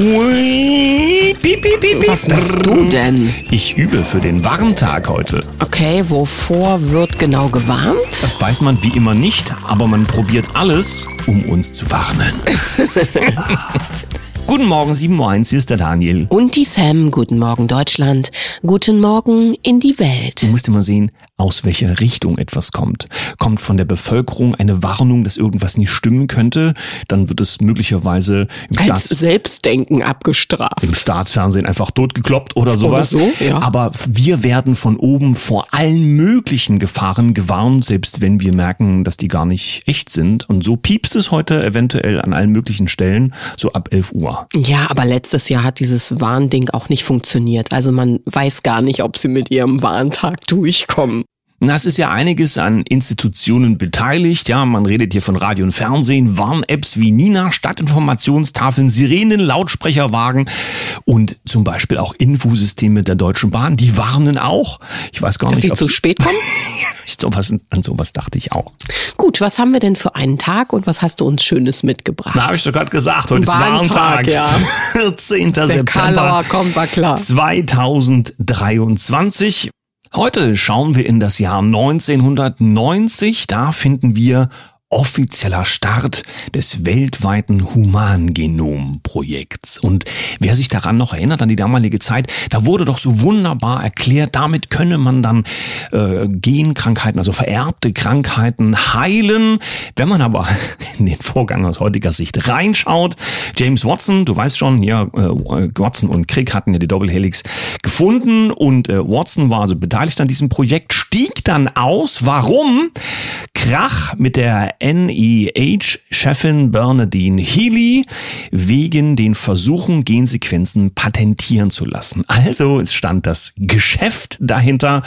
Ui, piep, piep, piep. Was machst du denn? Ich übe für den Warntag heute. Okay, wovor wird genau gewarnt? Das weiß man wie immer nicht, aber man probiert alles, um uns zu warnen. Guten Morgen, 7.01 Uhr, hier ist der Daniel. Und die Sam, guten Morgen Deutschland, guten Morgen in die Welt. Du musst immer sehen, aus welcher Richtung etwas kommt. Kommt von der Bevölkerung eine Warnung, dass irgendwas nicht stimmen könnte, dann wird es möglicherweise im, Als Staats Selbstdenken abgestraft. im Staatsfernsehen einfach totgekloppt oder sowas. so, ja. Aber wir werden von oben vor allen möglichen Gefahren gewarnt, selbst wenn wir merken, dass die gar nicht echt sind. Und so piepst es heute eventuell an allen möglichen Stellen, so ab 11 Uhr. Ja, aber letztes Jahr hat dieses Warnding auch nicht funktioniert. Also man weiß gar nicht, ob sie mit ihrem Warntag durchkommen. Na, es ist ja einiges an Institutionen beteiligt. Ja, man redet hier von Radio und Fernsehen, Warn-Apps wie Nina, Stadtinformationstafeln, Sirenen, Lautsprecherwagen und zum Beispiel auch Infosysteme der Deutschen Bahn. Die warnen auch. Ich weiß gar nicht, sie ob zu sie- spät kommen? sowas, an sowas dachte ich auch. Gut, was haben wir denn für einen Tag und was hast du uns Schönes mitgebracht? Na, habe ich doch gerade gesagt, heute ist Warntag, Warntag. ja. 14. Der September Karlauer kommt, war klar. 2023. Heute schauen wir in das Jahr 1990. Da finden wir offizieller Start des weltweiten Humangenomprojekts. Und wer sich daran noch erinnert, an die damalige Zeit, da wurde doch so wunderbar erklärt, damit könne man dann äh, Genkrankheiten, also vererbte Krankheiten heilen. Wenn man aber in den Vorgang aus heutiger Sicht reinschaut, James Watson, du weißt schon, ja, äh, Watson und Crick hatten ja die Doppelhelix gefunden und äh, Watson war also beteiligt an diesem Projekt, stieg dann aus. Warum? Krach mit der NIH-Chefin Bernadine Healy wegen den Versuchen, Gensequenzen patentieren zu lassen. Also es stand das Geschäft dahinter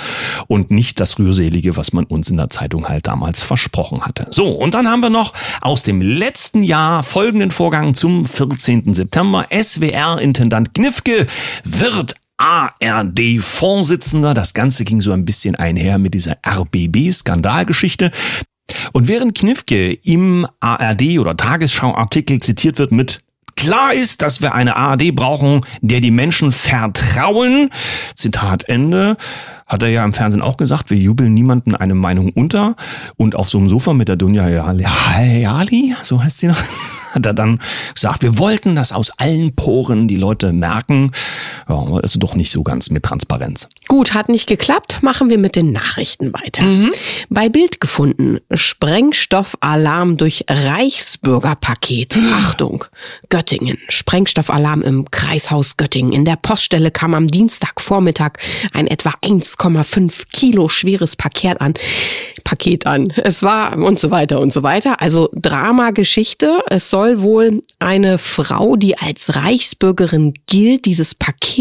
und nicht das Rührselige, was man uns in der Zeitung halt damals versprochen hatte. So, und dann haben wir noch aus dem letzten Jahr folgenden Vorgang zum 14. September. SWR-Intendant Knifke wird ARD-Vorsitzender. Das Ganze ging so ein bisschen einher mit dieser RBB-Skandalgeschichte. Und während Knifke im ARD oder Tagesschau-Artikel zitiert wird mit Klar ist, dass wir eine ARD brauchen, der die Menschen vertrauen. Zitat Ende. Hat er ja im Fernsehen auch gesagt, wir jubeln niemanden eine Meinung unter. Und auf so einem Sofa mit der Dunja Hayali, so heißt sie noch, hat er dann gesagt, wir wollten, dass aus allen Poren die Leute merken, ja, ist doch nicht so ganz mit Transparenz. Gut, hat nicht geklappt. Machen wir mit den Nachrichten weiter. Bei Bild gefunden. Sprengstoffalarm durch Reichsbürgerpaket. Achtung. Göttingen. Sprengstoffalarm im Kreishaus Göttingen. In der Poststelle kam am Dienstagvormittag ein etwa 1,5 Kilo schweres Paket an. Paket an. Es war und so weiter und so weiter. Also Dramageschichte. Es soll wohl eine Frau, die als Reichsbürgerin gilt, dieses Paket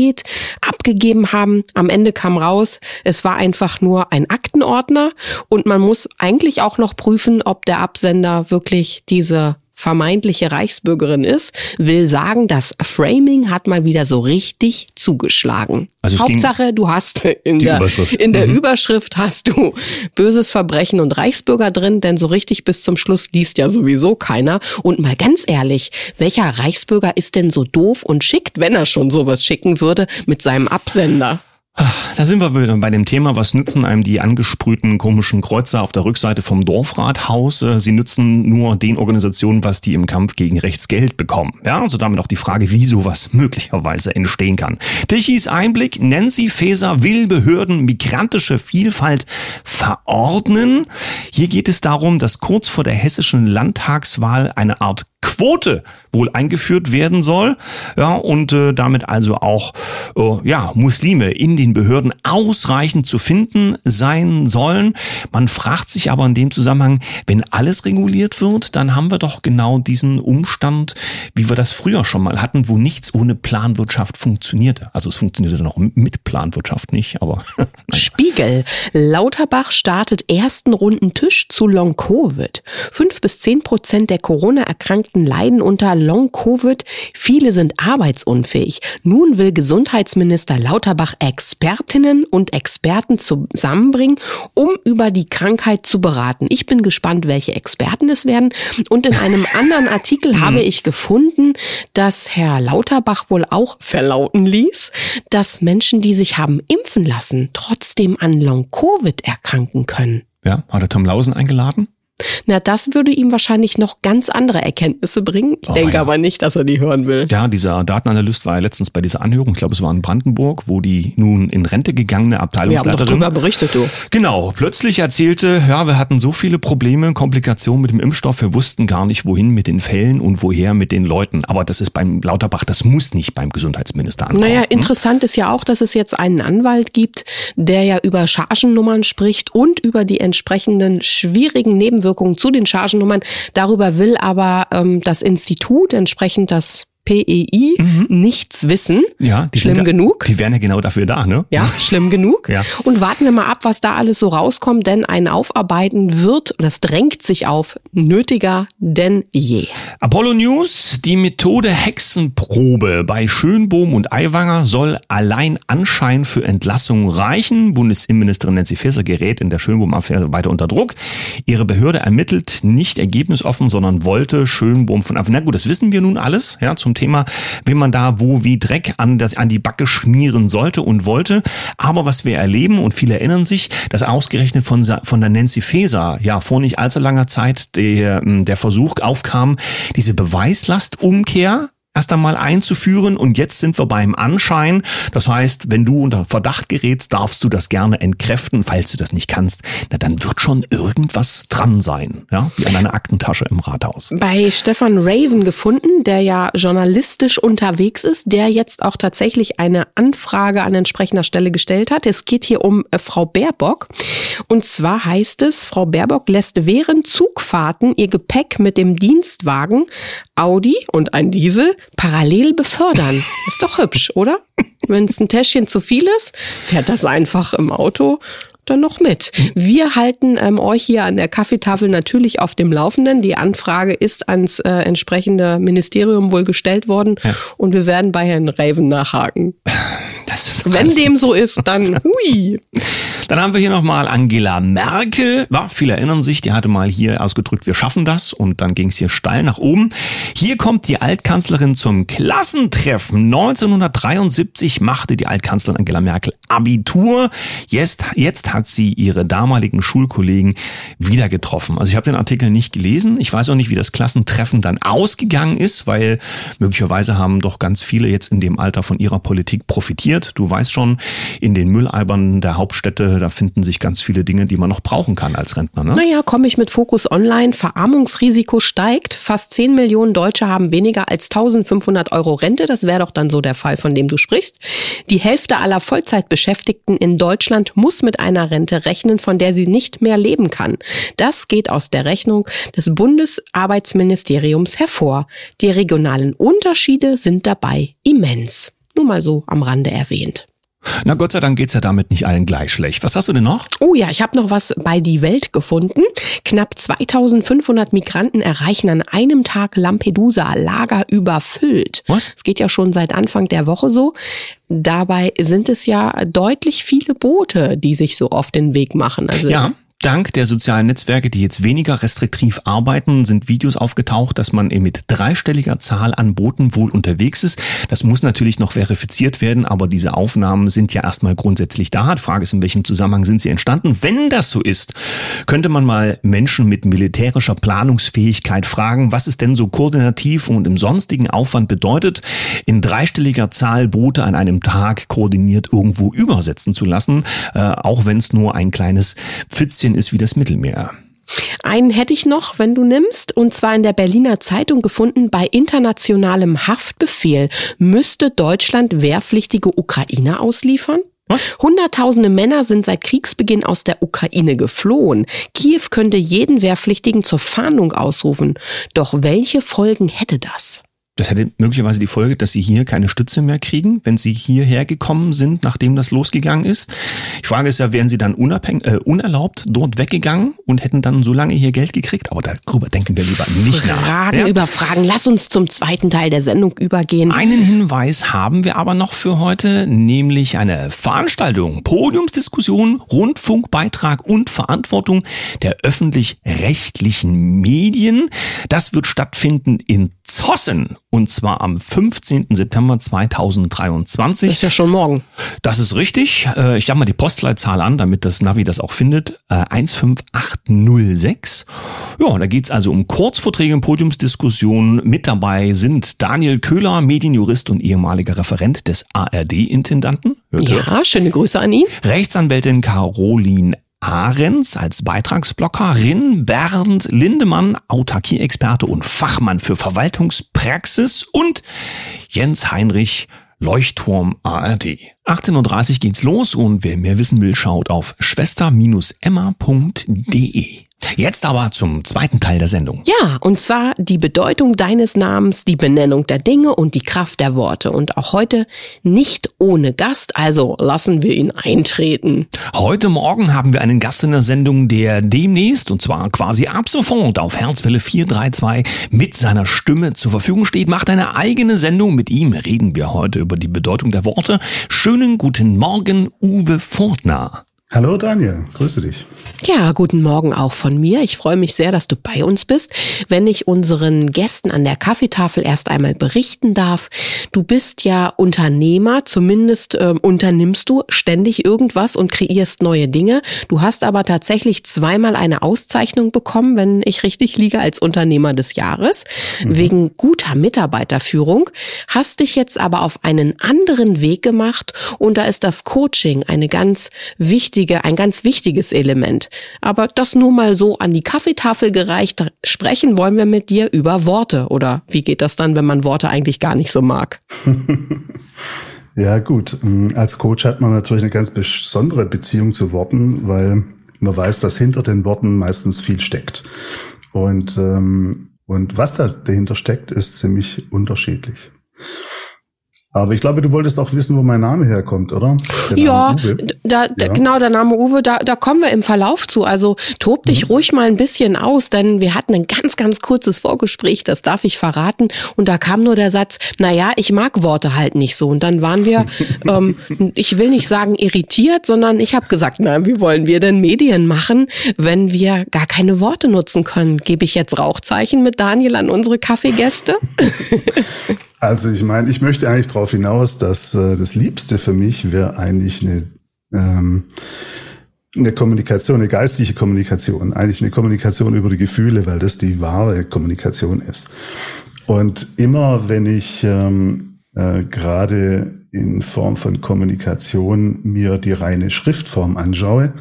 abgegeben haben. Am Ende kam raus, es war einfach nur ein Aktenordner und man muss eigentlich auch noch prüfen, ob der Absender wirklich diese vermeintliche Reichsbürgerin ist, will sagen, das Framing hat mal wieder so richtig zugeschlagen. Also Hauptsache, du hast in der, Überschrift. in der Überschrift hast du böses Verbrechen und Reichsbürger drin, denn so richtig bis zum Schluss liest ja sowieso keiner. Und mal ganz ehrlich, welcher Reichsbürger ist denn so doof und schickt, wenn er schon sowas schicken würde, mit seinem Absender? Da sind wir bei dem Thema, was nützen einem die angesprühten komischen Kreuzer auf der Rückseite vom Dorfrathaus? Äh, Sie nützen nur den Organisationen, was die im Kampf gegen rechts Geld bekommen. Ja, also damit auch die Frage, wie sowas möglicherweise entstehen kann. Tichys Einblick, Nancy Faeser will Behörden migrantische Vielfalt verordnen. Hier geht es darum, dass kurz vor der hessischen Landtagswahl eine Art Quote wohl eingeführt werden soll. Ja, und äh, damit also auch äh, ja, Muslime in den Behörden ausreichend zu finden sein sollen. Man fragt sich aber in dem Zusammenhang, wenn alles reguliert wird, dann haben wir doch genau diesen Umstand, wie wir das früher schon mal hatten, wo nichts ohne Planwirtschaft funktionierte. Also es funktionierte noch mit Planwirtschaft nicht, aber Spiegel. Lauterbach startet ersten runden Tisch zu Long-Covid. Fünf bis zehn Prozent der Corona-Erkrankten Beschäftigten leiden unter Long-Covid. Viele sind arbeitsunfähig. Nun will Gesundheitsminister Lauterbach Expertinnen und Experten zusammenbringen, um über die Krankheit zu beraten. Ich bin gespannt, welche Experten es werden. Und in einem anderen Artikel habe ich gefunden, dass Herr Lauterbach wohl auch verlauten ließ, dass Menschen, die sich haben impfen lassen, trotzdem an Long-Covid erkranken können. Ja, hat er Tom Lausen eingeladen? Na, das würde ihm wahrscheinlich noch ganz andere Erkenntnisse bringen. Ich Oh, denke ja. aber nicht, dass er die hören will. Ja, dieser Datenanalyst war ja letztens bei dieser Anhörung, ich glaube es war in Brandenburg, wo die nun in Rente gegangene Wir haben Abteilungsleiterin drüber berichtet, du. Genau, plötzlich erzählte, ja, wir hatten so viele Probleme, Komplikationen mit dem Impfstoff, wir wussten gar nicht, wohin mit den Fällen und woher mit den Leuten. Aber das ist beim Lauterbach, das muss nicht beim Gesundheitsminister ankommen. Naja, hm? interessant ist ja auch, dass es jetzt einen Anwalt gibt, der ja über Chargennummern spricht und über die entsprechenden schwierigen Nebenwirkungen zu den Chargennummern. Darüber will aber ähm, das Institut, entsprechend das PEI, nichts wissen. Mhm. Ja, die Schlimm sind ja, genug. Die wären ja genau dafür da, ne? Ja, schlimm genug. Ja. Und warten wir mal ab, was da alles so rauskommt, denn ein Aufarbeiten wird, das drängt sich auf, nötiger denn je. Apollo News, die Methode Hexenprobe bei Schönbohm und Aiwanger soll allein Anschein für Entlassung reichen. Bundesinnenministerin Nancy Faeser gerät in der Schönbohm-Affäre weiter unter Druck. Ihre Behörde ermittelt nicht ergebnisoffen, sondern wollte Schönbohm von Na gut, das wissen wir nun alles, ja, zum Thema, wie man da wo wie Dreck an, das, an die Backe schmieren sollte und wollte. Aber was wir erleben, und viele erinnern sich, dass ausgerechnet von, von der Nancy Faeser, ja, vor nicht allzu langer Zeit der, der Versuch aufkam, diese Beweislastumkehr erst einmal einzuführen und jetzt sind wir beim Anschein. Das heißt, wenn du unter Verdacht gerätst, darfst du das gerne entkräften. Falls du das nicht kannst, na dann wird schon irgendwas dran sein, ja, wie an einer Aktentasche im Rathaus. Bei Stefan Raven gefunden, der ja journalistisch unterwegs ist, der jetzt auch tatsächlich eine Anfrage an entsprechender Stelle gestellt hat. Es geht hier um äh, Frau Baerbock. Und zwar heißt es, Frau Baerbock lässt während Zugfahrten ihr Gepäck mit dem Dienstwagen Audi und ein Diesel parallel befördern. Ist doch hübsch, oder? Wenn es ein Täschchen zu viel ist, fährt das einfach im Auto dann noch mit. Wir halten ähm, euch hier an der Kaffeetafel natürlich auf dem Laufenden. Die Anfrage ist ans äh, entsprechende Ministerium wohl gestellt worden und wir werden bei Herrn Raven nachhaken. Das ist Wenn dem so ist, dann hui. Dann haben wir hier nochmal Angela Merkel. Ja, viele erinnern sich, die hatte mal hier ausgedrückt, wir schaffen das. Und dann ging es hier steil nach oben. Hier kommt die Altkanzlerin zum Klassentreffen. 1973 machte die Altkanzlerin Angela Merkel Abitur. Jetzt, jetzt hat sie ihre damaligen Schulkollegen wieder getroffen. Also ich habe den Artikel nicht gelesen. Ich weiß auch nicht, wie das Klassentreffen dann ausgegangen ist, weil möglicherweise haben doch ganz viele jetzt in dem Alter von ihrer Politik profitiert. Du weißt schon, in den Mülleibern der Hauptstädte, da finden sich ganz viele Dinge, die man noch brauchen kann als Rentner. Ne? Naja, komme ich mit Fokus Online. Verarmungsrisiko steigt. Fast 10 Millionen Deutsche haben weniger als 1500 Euro Rente. Das wäre doch dann so der Fall, von dem du sprichst. Die Hälfte aller Vollzeitbeschäftigten in Deutschland muss mit einer Rente rechnen, von der sie nicht mehr leben kann. Das geht aus der Rechnung des Bundesarbeitsministeriums hervor. Die regionalen Unterschiede sind dabei immens. Nur mal so am Rande erwähnt. Na Gott sei Dank geht's ja damit nicht allen gleich schlecht. Was hast du denn noch? Oh ja, ich habe noch was bei Die Welt gefunden. Knapp 2500 Migranten erreichen an einem Tag Lampedusa, Lager überfüllt. Was? Es geht ja schon seit Anfang der Woche so. Dabei sind es ja deutlich viele Boote, die sich so auf den Weg machen. Also Ja. Dank der sozialen Netzwerke, die jetzt weniger restriktiv arbeiten, sind Videos aufgetaucht, dass man mit dreistelliger Zahl an Booten wohl unterwegs ist. Das muss natürlich noch verifiziert werden, aber diese Aufnahmen sind ja erstmal grundsätzlich da. Die Frage ist, in welchem Zusammenhang sind sie entstanden? Wenn das so ist, könnte man mal Menschen mit militärischer Planungsfähigkeit fragen, was es denn so koordinativ und im sonstigen Aufwand bedeutet, in dreistelliger Zahl Boote an einem Tag koordiniert irgendwo übersetzen zu lassen, äh, auch wenn es nur ein kleines Pfützchen ist wie das Mittelmeer. Einen hätte ich noch, wenn du nimmst, und zwar in der Berliner Zeitung gefunden, bei internationalem Haftbefehl müsste Deutschland wehrpflichtige Ukrainer ausliefern? Was? Hunderttausende Männer sind seit Kriegsbeginn aus der Ukraine geflohen. Kiew könnte jeden Wehrpflichtigen zur Fahndung ausrufen. Doch welche Folgen hätte das? Das hätte möglicherweise die Folge, dass sie hier keine Stütze mehr kriegen, wenn sie hierher gekommen sind, nachdem das losgegangen ist. Die Frage ist ja, wären sie dann unabhängig, äh, unerlaubt dort weggegangen und hätten dann so lange hier Geld gekriegt? Aber darüber denken wir lieber nicht Fragen nach. Fragen Ja? über Fragen. Lass uns zum zweiten Teil der Sendung übergehen. Einen Hinweis haben wir aber noch für heute, nämlich eine Veranstaltung, Podiumsdiskussion, Rundfunkbeitrag und Verantwortung der öffentlich-rechtlichen Medien. Das wird stattfinden in Zossen und zwar am 15. September 2023. Das ist ja schon morgen. Das ist richtig. Äh, Ich sag mal die Postleitzahl an, damit das Navi das auch findet. Äh, 15806. Ja, da geht's also um Kurzvorträge und Podiumsdiskussionen. Mit dabei sind Daniel Köhler, Medienjurist und ehemaliger Referent des ARD-Intendanten. Ja, schöne Grüße an ihn. Rechtsanwältin Caroline Ahrens als Beitragsblockerin, Bernd Lindemann, Autarkie-Experte und Fachmann für Verwaltungspraxis und Jens Heinrich, Leuchtturm ARD. 18.30 Uhr geht's los und wer mehr wissen will, schaut auf schwester-emma.de. Jetzt aber zum zweiten Teil der Sendung. Ja, und zwar die Bedeutung deines Namens, die Benennung der Dinge und die Kraft der Worte. Und auch heute nicht ohne Gast, also lassen wir ihn eintreten. Heute Morgen haben wir einen Gast in der Sendung, der demnächst, und zwar quasi ab sofort auf Herzwelle 432 mit seiner Stimme zur Verfügung steht, macht eine eigene Sendung. Mit ihm reden wir heute über die Bedeutung der Worte. Schönen guten Morgen, Uwe Fortner. Hallo Daniel, grüße dich. Ja, guten Morgen auch von mir. Ich freue mich sehr, dass du bei uns bist. Wenn ich unseren Gästen an der Kaffeetafel erst einmal berichten darf, du bist ja Unternehmer, zumindest ähm, unternimmst du ständig irgendwas und kreierst neue Dinge. Du hast aber tatsächlich zweimal eine Auszeichnung bekommen, wenn ich richtig liege, als Unternehmer des Jahres, wegen guter Mitarbeiterführung. Hast dich jetzt aber auf einen anderen Weg gemacht und da ist das Coaching eine ganz wichtige, ein ganz wichtiges Element. Aber das nur mal so an die Kaffeetafel gereicht. Sprechen wollen wir mit dir über Worte. Oder wie geht das dann, wenn man Worte eigentlich gar nicht so mag? Ja gut, ähm, als Coach hat man natürlich eine ganz besondere Beziehung zu Worten, weil man weiß, dass hinter den Worten meistens viel steckt. Und, ähm, und was da dahinter steckt, ist ziemlich unterschiedlich. Aber ich glaube, du wolltest auch wissen, wo mein Name herkommt, oder? Der Ja, da, da, Ja. genau, der Name Uwe, da, da kommen wir im Verlauf zu. Also tob dich ruhig mal ein bisschen aus, denn wir hatten ein ganz, ganz kurzes Vorgespräch, das darf ich verraten. Und da kam nur der Satz, na ja, ich mag Worte halt nicht so. Und dann waren wir, ähm, ich will nicht sagen irritiert, sondern ich habe gesagt, na, wie wollen wir denn Medien machen, wenn wir gar keine Worte nutzen können? Gebe ich jetzt Rauchzeichen mit Daniel an unsere Kaffeegäste? Also ich meine, ich möchte eigentlich darauf hinaus, dass äh, das Liebste für mich wäre eigentlich eine, ähm, eine Kommunikation, eine geistliche Kommunikation, eigentlich eine Kommunikation über die Gefühle, weil das die wahre Kommunikation ist. Und immer wenn ich ähm, äh, gerade in Form von Kommunikation mir die reine Schriftform anschaue,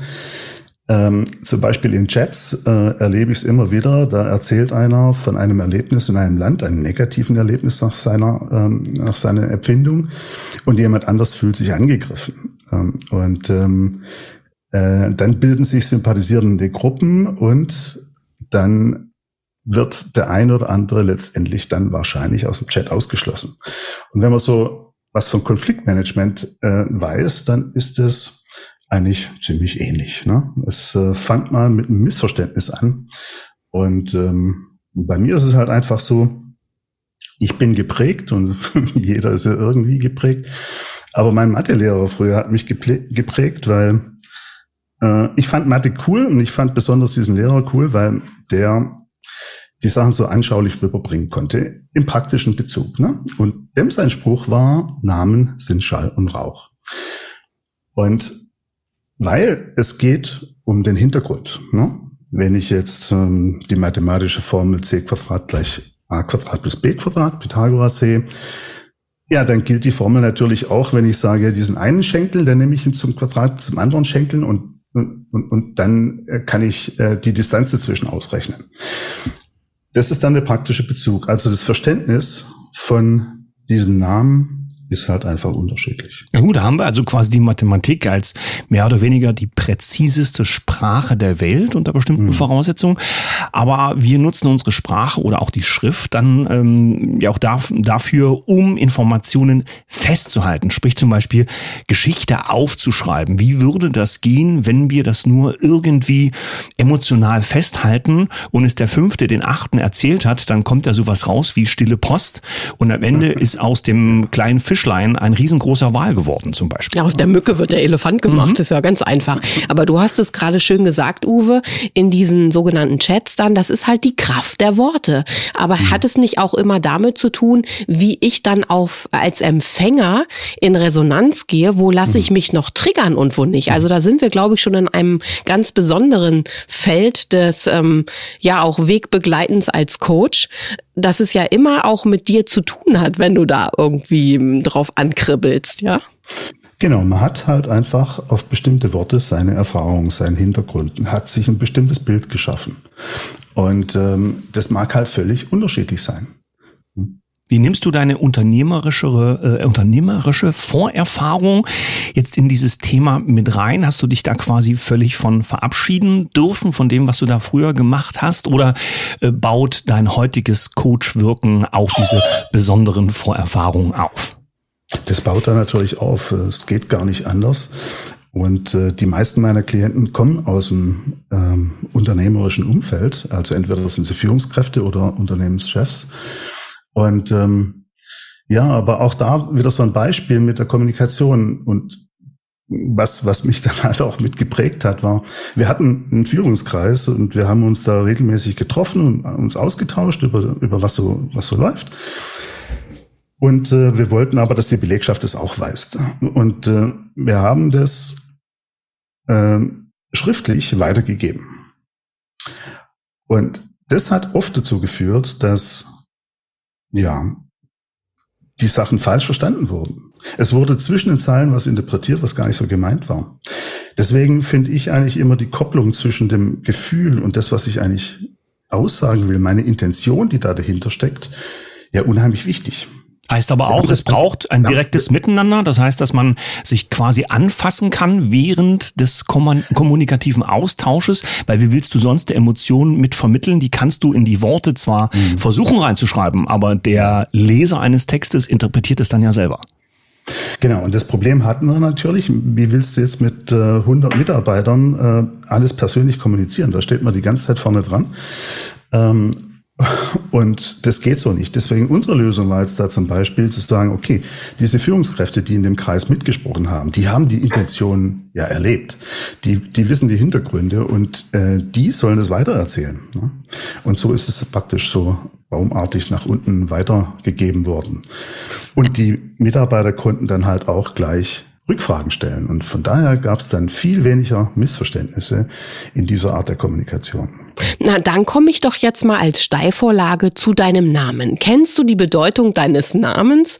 ähm, zum Beispiel in Chats äh, erlebe ich es immer wieder, da erzählt einer von einem Erlebnis in einem Land, einem negativen Erlebnis nach seiner, ähm, nach seiner Empfindung und jemand anders fühlt sich angegriffen. Ähm, und ähm, äh, dann bilden sich sympathisierende Gruppen und dann wird der ein oder andere letztendlich dann wahrscheinlich aus dem Chat ausgeschlossen. Und wenn man so was von Konfliktmanagement äh, weiß, dann ist es eigentlich ziemlich ähnlich. Ne? Es äh, fängt mal mit einem Missverständnis an. Und ähm, bei mir ist es halt einfach so, ich bin geprägt und jeder ist ja irgendwie geprägt. Aber mein Mathelehrer früher hat mich geprägt, weil äh, ich fand Mathe cool und ich fand besonders diesen Lehrer cool, weil der die Sachen so anschaulich rüberbringen konnte im praktischen Bezug. Ne? Und dem sein Spruch war, Namen sind Schall und Rauch. Und weil es geht um den Hintergrund. Ne? Wenn ich jetzt ähm, die mathematische Formel c Quadrat gleich a Quadrat plus b Quadrat, Pythagoras sehe, ja, dann gilt die Formel natürlich auch, wenn ich sage, diesen einen Schenkel, dann nehme ich ihn zum Quadrat zum anderen Schenkel und, und, und, dann äh, kann ich äh, die Distanz dazwischen ausrechnen. Das ist dann der praktische Bezug. Also das Verständnis von diesen Namen ist halt einfach unterschiedlich. Ja gut, da haben wir also quasi die Mathematik als mehr oder weniger die präziseste Sprache der Welt unter bestimmten Mhm. Voraussetzungen. aber wir nutzen unsere Sprache oder auch die Schrift dann ähm, ja auch dafür, um Informationen festzuhalten. Sprich zum Beispiel Geschichte aufzuschreiben. Wie würde das gehen, wenn wir das nur irgendwie emotional festhalten und es der Fünfte den Achten erzählt hat, dann kommt da sowas raus wie stille Post und am Ende ist aus dem kleinen Fischlein ein riesengroßer Wal geworden zum Beispiel. Ja, aus der Mücke wird der Elefant gemacht, mhm. ist ja ganz einfach. Aber du hast es gerade schön gesagt, Uwe, in diesen sogenannten Chats dann, das ist halt die Kraft der Worte. Aber mhm. hat es nicht auch immer damit zu tun, wie ich dann auf als Empfänger in Resonanz gehe, wo lasse ich mhm. mich noch triggern und wo nicht? Also da sind wir, glaube ich, schon in einem ganz besonderen Feld des ähm, ja auch Wegbegleitens als Coach, dass es ja immer auch mit dir zu tun hat, wenn du da irgendwie hm, drauf ankribbelst, ja? Genau, man hat halt einfach auf bestimmte Worte seine Erfahrung, seinen Hintergrund, hat sich ein bestimmtes Bild geschaffen. Und ähm, das mag halt völlig unterschiedlich sein. Wie nimmst du deine unternehmerische, äh, unternehmerische Vorerfahrung jetzt in dieses Thema mit rein? Hast du dich da quasi völlig von verabschieden dürfen, von dem, was du da früher gemacht hast? Oder äh, baut dein heutiges Coachwirken auf diese besonderen Vorerfahrungen auf? Das baut da natürlich auf. Es geht gar nicht anders. Und äh, die meisten meiner Klienten kommen aus dem ähm, unternehmerischen Umfeld. Also entweder sind sie Führungskräfte oder Unternehmenschefs. Und ähm, ja, aber auch da wieder so ein Beispiel mit der Kommunikation und was, was mich dann halt auch mit geprägt hat, war, wir hatten einen Führungskreis und wir haben uns da regelmäßig getroffen und uns ausgetauscht über, über was so, was so läuft. Und äh, wir wollten aber, dass die Belegschaft das auch weiß. Und äh, wir haben das äh, schriftlich weitergegeben. Und das hat oft dazu geführt, dass ja, die Sachen falsch verstanden wurden. Es wurde zwischen den Zeilen was interpretiert, was gar nicht so gemeint war. Deswegen finde ich eigentlich immer die Kopplung zwischen dem Gefühl und das, was ich eigentlich aussagen will, meine Intention, die da dahinter steckt, ja unheimlich wichtig. Heißt aber auch, es braucht ein direktes Miteinander. Das heißt, dass man sich quasi anfassen kann während des kommunikativen Austausches. Weil wie willst du sonst die Emotionen mit vermitteln? Die kannst du in die Worte zwar mhm. versuchen reinzuschreiben, aber der Leser eines Textes interpretiert es dann ja selber. Genau, und das Problem hatten wir natürlich. Wie willst du jetzt mit äh, 100 Mitarbeitern äh, alles persönlich kommunizieren? Da steht man die ganze Zeit vorne dran. Ähm, und das geht so nicht. Deswegen unsere Lösung war jetzt da zum Beispiel zu sagen, okay, diese Führungskräfte, die in dem Kreis mitgesprochen haben, die haben die Intention ja erlebt. Die, die wissen die Hintergründe und äh, die sollen es weitererzählen. Ne? Und so ist es praktisch so baumartig nach unten weitergegeben worden. Und die Mitarbeiter konnten dann halt auch gleich Rückfragen stellen. Und von daher gab es dann viel weniger Missverständnisse in dieser Art der Kommunikation. Na, dann komme ich doch jetzt mal als Steilvorlage zu deinem Namen. Kennst du die Bedeutung deines Namens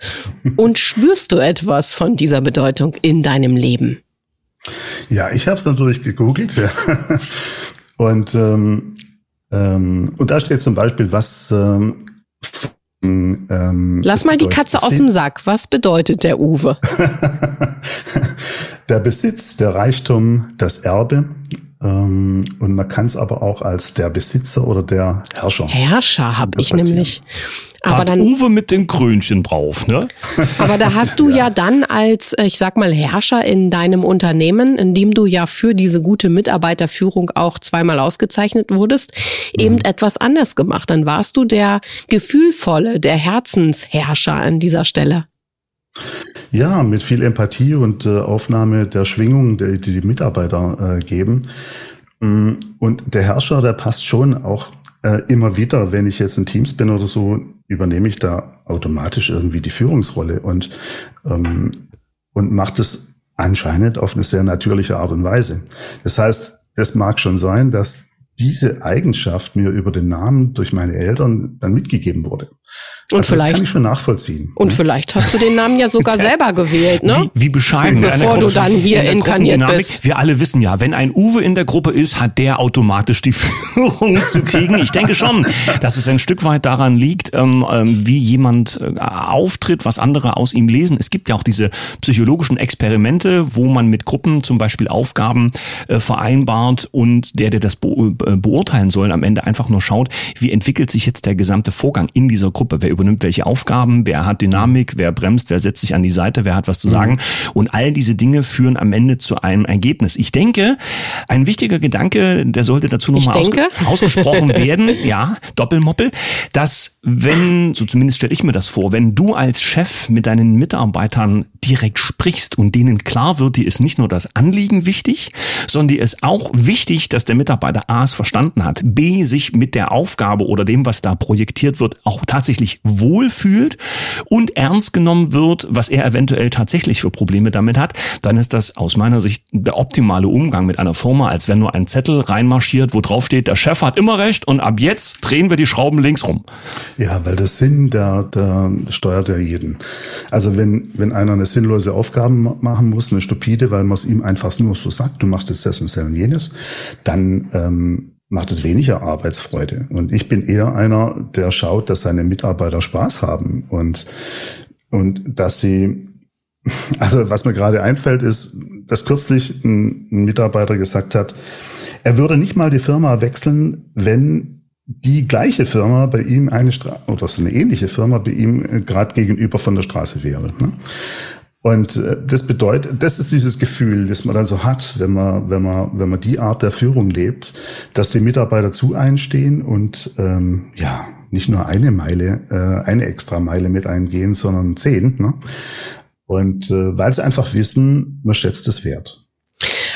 und spürst du etwas von dieser Bedeutung in deinem Leben? Ja, ich habe es natürlich gegoogelt. Ja. Und, ähm, ähm, und da steht zum Beispiel, was ähm, ähm, Lass mal die Katze aus dem Sack. Was bedeutet der Uwe? der Besitz, der Reichtum, das Erbe. Ähm, und man kann es aber auch als der Besitzer oder der Herrscher. Herrscher habe ich nämlich. Aber dann Uwe mit dem Krönchen drauf, ne? Aber da hast du ja. ja dann als, ich sag mal, Herrscher in deinem Unternehmen, in dem du ja für diese gute Mitarbeiterführung auch zweimal ausgezeichnet wurdest, mhm. eben etwas anders gemacht. Dann warst du der gefühlvolle, der Herzensherrscher an dieser Stelle. Ja, mit viel Empathie und äh, Aufnahme der Schwingungen, die die, die Mitarbeiter äh, geben. Mm, und der Herrscher, der passt schon auch äh, immer wieder, wenn ich jetzt in Teams bin oder so, übernehme ich da automatisch irgendwie die Führungsrolle und, ähm, und macht es anscheinend auf eine sehr natürliche Art und Weise. Das heißt, es mag schon sein, dass diese Eigenschaft mir über den Namen durch meine Eltern dann mitgegeben wurde. Und also vielleicht das kann ich schon nachvollziehen. Und ne? vielleicht hast du den Namen ja sogar selber gewählt, ne? Wie, wie bescheiden. Bevor du dann hier in inkarniert bist. Wir alle wissen ja, wenn ein Uwe in der Gruppe ist, hat der automatisch die Führung zu kriegen. Ich denke schon, dass es ein Stück weit daran liegt, ähm, ähm, wie jemand äh, auftritt, was andere aus ihm lesen. Es gibt ja auch diese psychologischen Experimente, wo man mit Gruppen zum Beispiel Aufgaben äh, vereinbart und der, der das be äh, beurteilen soll, am Ende einfach nur schaut, wie entwickelt sich jetzt der gesamte Vorgang in dieser Gruppe. Wer übernimmt welche Aufgaben, wer hat Dynamik, wer bremst, wer setzt sich an die Seite, wer hat was zu sagen. Und all diese Dinge führen am Ende zu einem Ergebnis. Ich denke, ein wichtiger Gedanke, der sollte dazu nochmal ausge ausgesprochen werden, ja, Doppelmoppel, dass wenn, so zumindest stelle ich mir das vor, wenn du als Chef mit deinen Mitarbeitern direkt sprichst und denen klar wird, dir ist nicht nur das Anliegen wichtig, sondern dir ist auch wichtig, dass der Mitarbeiter A es verstanden hat, B sich mit der Aufgabe oder dem, was da projektiert wird, auch tatsächlich wohlfühlt und ernst genommen wird, was er eventuell tatsächlich für Probleme damit hat, dann ist das aus meiner Sicht der optimale Umgang mit einer Firma, als wenn nur ein Zettel reinmarschiert, wo drauf steht, der Chef hat immer recht und ab jetzt drehen wir die Schrauben links rum. Ja, weil der Sinn, der, der steuert ja jeden. Also wenn, wenn einer eine sinnlose Aufgabe ma- machen muss, eine stupide, weil man es ihm einfach nur so sagt, du machst jetzt das und das und jenes, dann ähm, macht es weniger Arbeitsfreude. Und ich bin eher einer, der schaut, dass seine Mitarbeiter Spaß haben und, und dass sie also was mir gerade einfällt, ist, dass kürzlich ein, ein Mitarbeiter gesagt hat, er würde nicht mal die Firma wechseln, wenn die gleiche Firma bei ihm eine Stra oder so eine ähnliche Firma bei ihm äh, gerade gegenüber von der Straße wäre. Ne? Und äh, das bedeutet, das ist dieses Gefühl, das man dann so hat, wenn man, wenn man, wenn man die Art der Führung lebt, dass die Mitarbeiter zu einstehen und ähm, ja nicht nur eine Meile, äh, eine extra Meile mit eingehen, sondern zehn. Ne? Und äh, weil sie einfach wissen, man schätzt es wert.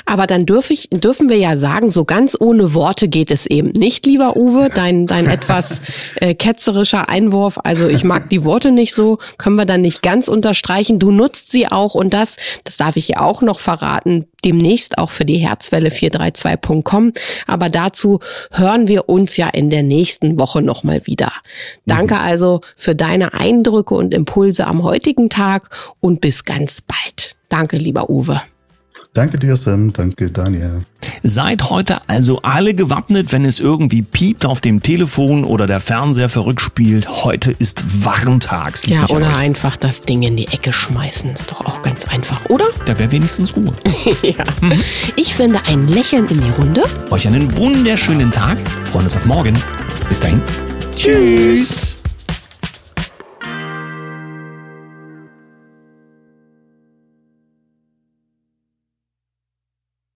Aber dann dürf ich, dürfen wir ja sagen, so ganz ohne Worte geht es eben nicht, lieber Uwe. Dein, dein etwas äh, ketzerischer Einwurf, also ich mag die Worte nicht so, können wir dann nicht ganz unterstreichen. Du nutzt sie auch und das, das darf ich ja auch noch verraten, demnächst auch für die Herzwelle 432.com. Aber dazu hören wir uns ja in der nächsten Woche nochmal wieder. Danke also für deine Eindrücke und Impulse am heutigen Tag und bis ganz bald. Danke, lieber Uwe. Danke dir, Sam. Danke, Daniel. Seid heute also alle gewappnet, wenn es irgendwie piept auf dem Telefon oder der Fernseher verrückt spielt. Heute ist Warntags. Ja, oder euch. einfach das Ding in die Ecke schmeißen. Ist doch auch ganz einfach, oder? Da wäre wenigstens Ruhe. ja. Ich sende ein Lächeln in die Runde. Euch einen wunderschönen Tag. Freuen uns auf morgen. Bis dahin. Tschüss.